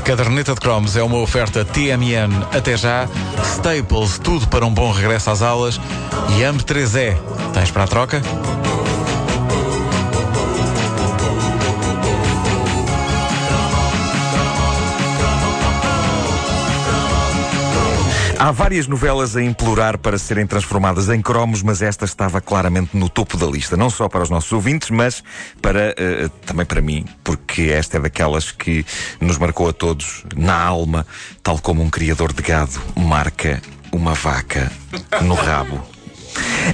Caderneta de cromos é uma oferta TMN até já, Staples, tudo para um bom regresso às aulas e AMB3E. Tens para a troca? Há várias novelas a implorar para serem transformadas em cromos, mas esta estava claramente no topo da lista. Não só para os nossos ouvintes, mas para, uh, também para mim, porque esta é daquelas que nos marcou a todos na alma, tal como um criador de gado marca uma vaca no rabo.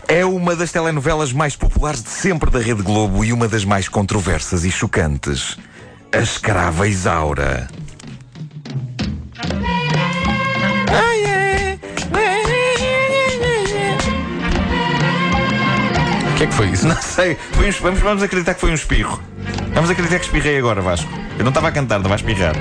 É uma das telenovelas mais populares de sempre da Rede Globo e uma das mais controversas e chocantes. A Escrava Isaura. Que é que foi isso? Não sei. Foi um, vamos, vamos acreditar que foi um espirro. Vamos acreditar que espirrei agora, Vasco. Eu não estava a cantar, estava a espirrar.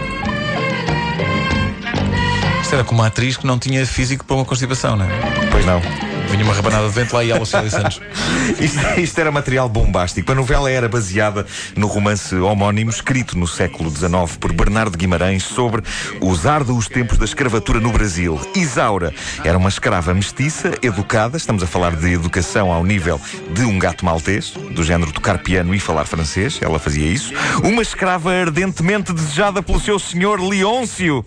Isto era como uma atriz que não tinha físico para uma constipação, não é? Pois não. Vinha uma rabanada de vento lá e ela Célia Santos. isto, isto, era material bombástico. A novela era baseada no romance homónimo escrito no século XIX por Bernardo Guimarães sobre os árduos tempos da escravatura no Brasil. Isaura era uma escrava mestiça, educada, estamos a falar de educação ao nível de um gato maltês, do género tocar piano e falar francês, ela fazia isso. Uma escrava ardentemente desejada pelo seu senhor Leôncio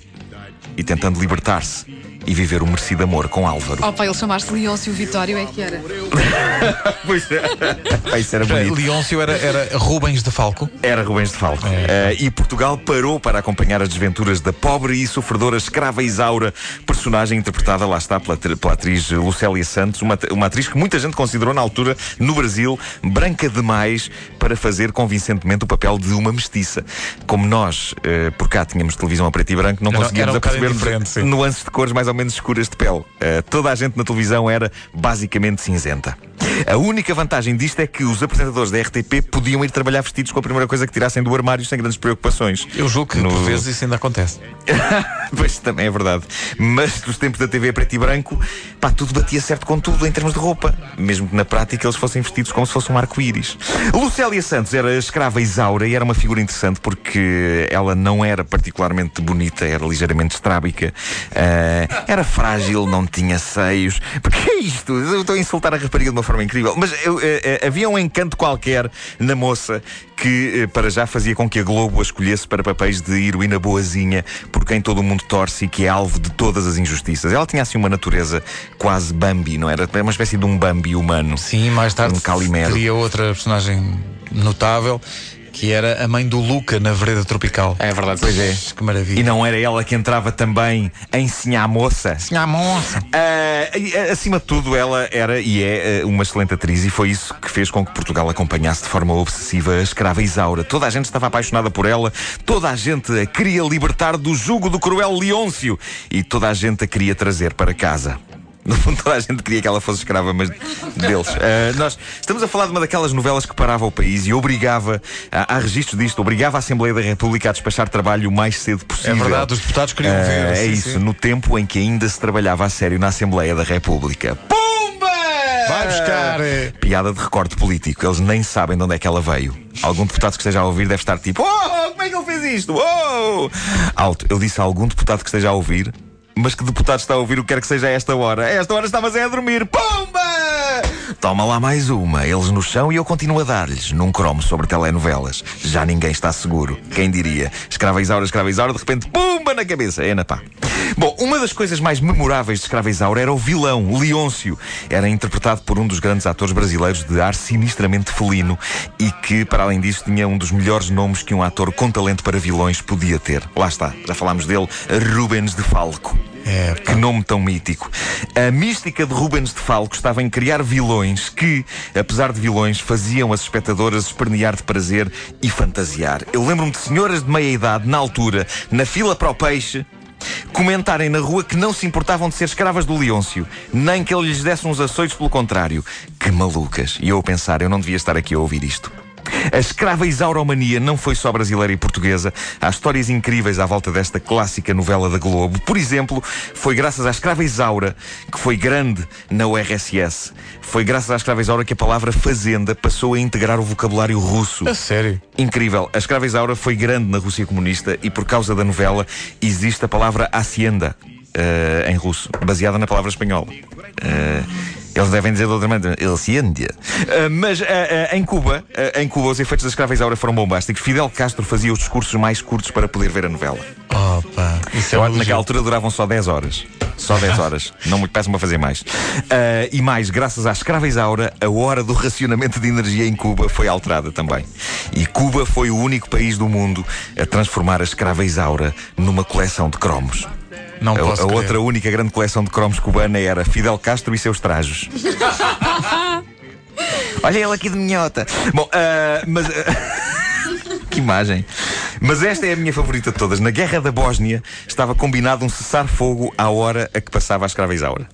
e tentando libertar-se e viver o merecido amor com Álvaro. Oh, pai, ele chamaste Leôncio Vitório, é que era. pois é. Isso era bonito. Leôncio era, era Rubens de Falco? Era Rubens de Falco. É. Uh, e Portugal parou para acompanhar as desventuras da pobre e sofredora escrava Isaura, personagem interpretada, lá está, pela, pela atriz Lucélia Santos, uma, uma atriz que muita gente considerou na altura, no Brasil, branca demais para fazer convincentemente o papel de uma mestiça. Como nós, uh, por cá tínhamos televisão a preto e branco, não conseguíamos um perceber nuances de cores mais ou menos escuras de pele. Uh, toda a gente na televisão era basicamente cinzenta. A única vantagem disto é que os apresentadores da RTP podiam ir trabalhar vestidos com a primeira coisa que tirassem do armário sem grandes preocupações. Eu julgo que no... por vezes isso ainda acontece. pois também é verdade. Mas nos tempos da TV preto e branco, pá, tudo batia certo com tudo em termos de roupa. Mesmo que na prática eles fossem vestidos como se fosse um arco-íris. Lucélia Santos era escrava Isaura e era uma figura interessante porque ela não era particularmente bonita, era ligeiramente estrábica, uh, era frágil, não tinha seios. Porque é isto? Eu estou a insultar a rapariga de uma forma incrível. Mas eu, eh, eh, havia um encanto qualquer na moça que, eh, para já, fazia com que a Globo a escolhesse para papéis de heroína boazinha, por quem todo o mundo torce e que é alvo de todas as injustiças. Ela tinha assim uma natureza quase Bambi, não era? Era uma espécie de um Bambi humano. Sim, mais tarde um Calimero. teria outra personagem notável que era a mãe do Luca na vereda tropical. É verdade, pois é. Que maravilha. E não era ela que entrava também em Sinhá Moça? Sinhá Moça. Uh, acima de tudo, ela era e é uma excelente atriz e foi isso que fez com que Portugal acompanhasse de forma obsessiva a escrava Isaura. Toda a gente estava apaixonada por ela, toda a gente a queria libertar do jugo do cruel Leôncio e toda a gente a queria trazer para casa. No fundo, toda a gente queria que ela fosse escrava, mas deles. Uh, nós estamos a falar de uma daquelas novelas que parava o país e obrigava, há, há registro disto, obrigava a Assembleia da República a despachar trabalho o mais cedo possível. É verdade, os deputados queriam uh, ver. É sim, isso, sim. no tempo em que ainda se trabalhava a sério na Assembleia da República. Pumba! Vai buscar! Piada de recorte político, eles nem sabem de onde é que ela veio. Algum deputado que esteja a ouvir deve estar tipo: Oh, como é que ele fez isto? Oh! Alto, eu disse a algum deputado que esteja a ouvir mas que deputado está a ouvir o que quer que seja a esta hora? A esta hora estavas a dormir. Pumba! Toma lá mais uma. Eles no chão e eu continuo a dar-lhes. Num cromo sobre telenovelas. Já ninguém está seguro. Quem diria? Escrava Isaura, escrava Isaura, de repente, pumba na cabeça. É pá. Bom, uma das coisas mais memoráveis de Escrava Isaura era o vilão, Leôncio. Era interpretado por um dos grandes atores brasileiros de ar sinistramente felino e que, para além disso, tinha um dos melhores nomes que um ator com talento para vilões podia ter. Lá está, já falámos dele, Rubens de Falco. É, que nome tão mítico. A mística de Rubens de Falco estava em criar vilões que, apesar de vilões, faziam as espectadoras espernear de prazer e fantasiar. Eu lembro-me de senhoras de meia idade, na altura, na fila para o peixe, comentarem na rua que não se importavam de ser escravas do Leôncio, nem que ele lhes desse uns açoites pelo contrário. Que malucas. E eu a pensar, eu não devia estar aqui a ouvir isto A escrava Isauromania não foi só brasileira e portuguesa. Há histórias incríveis à volta desta clássica novela da Globo. Por exemplo, foi graças à escrava Isaura que foi grande na URSS. Foi graças à escrava Isaura que a palavra fazenda passou a integrar o vocabulário russo. A sério? Incrível. A escrava Isaura foi grande na Rússia comunista e por causa da novela existe a palavra hacienda uh, em russo, baseada na palavra espanhola. Uh, eles devem dizer de outra maneira, hacienda. Uh, mas em Cuba, em Cuba, os efeitos da escrava Isaura foram bombásticos. Fidel Castro fazia os discursos mais curtos para poder ver a novela. Opa, isso é naquela altura duravam só 10 horas. Só 10 horas. Não me peçam a fazer mais. Uh, e mais, graças à escrava Isaura, a hora do racionamento de energia em Cuba foi alterada também. E Cuba foi o único país do mundo a transformar a escrava Isaura numa coleção de cromos. Não a, posso a crer. outra única grande coleção de cromos cubana era Fidel Castro e seus trajos. Olha ele aqui de minhota. Bom, uh, mas. Uh, que imagem. Mas esta é a minha favorita de todas. Na Guerra da Bósnia estava combinado um cessar-fogo à hora a que passava a escrava Isaura.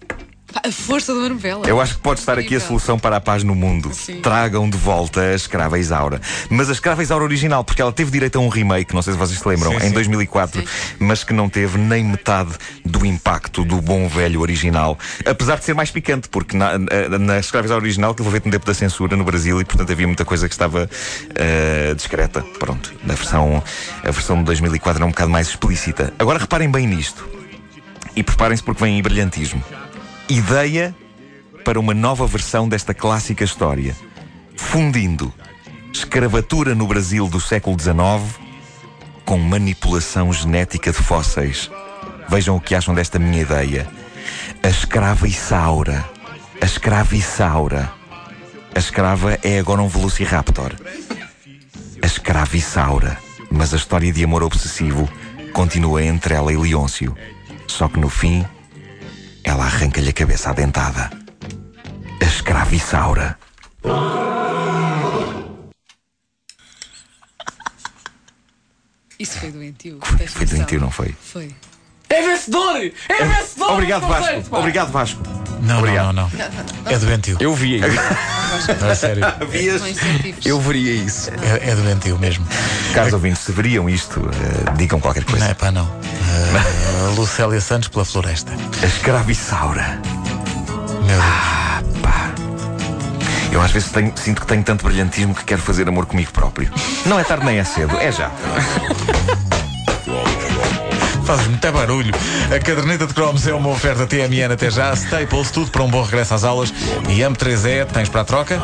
A força de uma novela. Eu acho que pode estar aqui a solução para a paz no mundo. Sim. Tragam de volta a escrava Isaura. Mas a escrava Isaura original, porque ela teve direito a um remake, não sei se vocês se lembram, Sim, em sim. 2004, Sim. mas que não teve nem metade do impacto do bom velho original. Apesar de ser mais picante, porque na, na, na escrava Isaura original teve a ver com o tempo da censura no Brasil e, portanto, havia muita coisa que estava eh, discreta. Pronto. A versão, a versão de 2004 era um bocado mais explícita. Agora reparem bem nisto. E preparem-se porque vem em brilhantismo. Ideia para uma nova versão desta clássica história, fundindo escravatura no Brasil do século XIX com manipulação genética de fósseis. Vejam o que acham desta minha ideia. A escrava Isaura. A escrava Isaura. A escrava é agora um Velociraptor. A escrava Isaura. Mas a história de amor obsessivo continua entre ela e Leôncio. Só que no fim, ela arranca-lhe a cabeça adentada. A escrava Isaura. Isso foi doentio. Foi, foi doentio, não foi? Foi. É vencedor! É vencedor! Obrigado, Vasco. Obrigado, Vasco. Não, Obrigado. não, não, não. É doentio. Eu via isso. A sério. Havias. São incentivos. Eu veria isso. É, é doentio mesmo. Caros ouvintes, se veriam isto, eh, digam qualquer Não coisa. é pá, não. Uh, Lucélia Santos pela floresta. A escrava Isaura. Meu Deus. Ah, pá. Eu às vezes tenho- sinto que tenho tanto brilhantismo que quero fazer amor comigo próprio. Não é tarde nem é cedo, é já. Faz muito barulho. A caderneta de cromos é uma oferta TMN até já. Staples, tudo para um bom regresso às aulas. E AM3E, tens para a troca?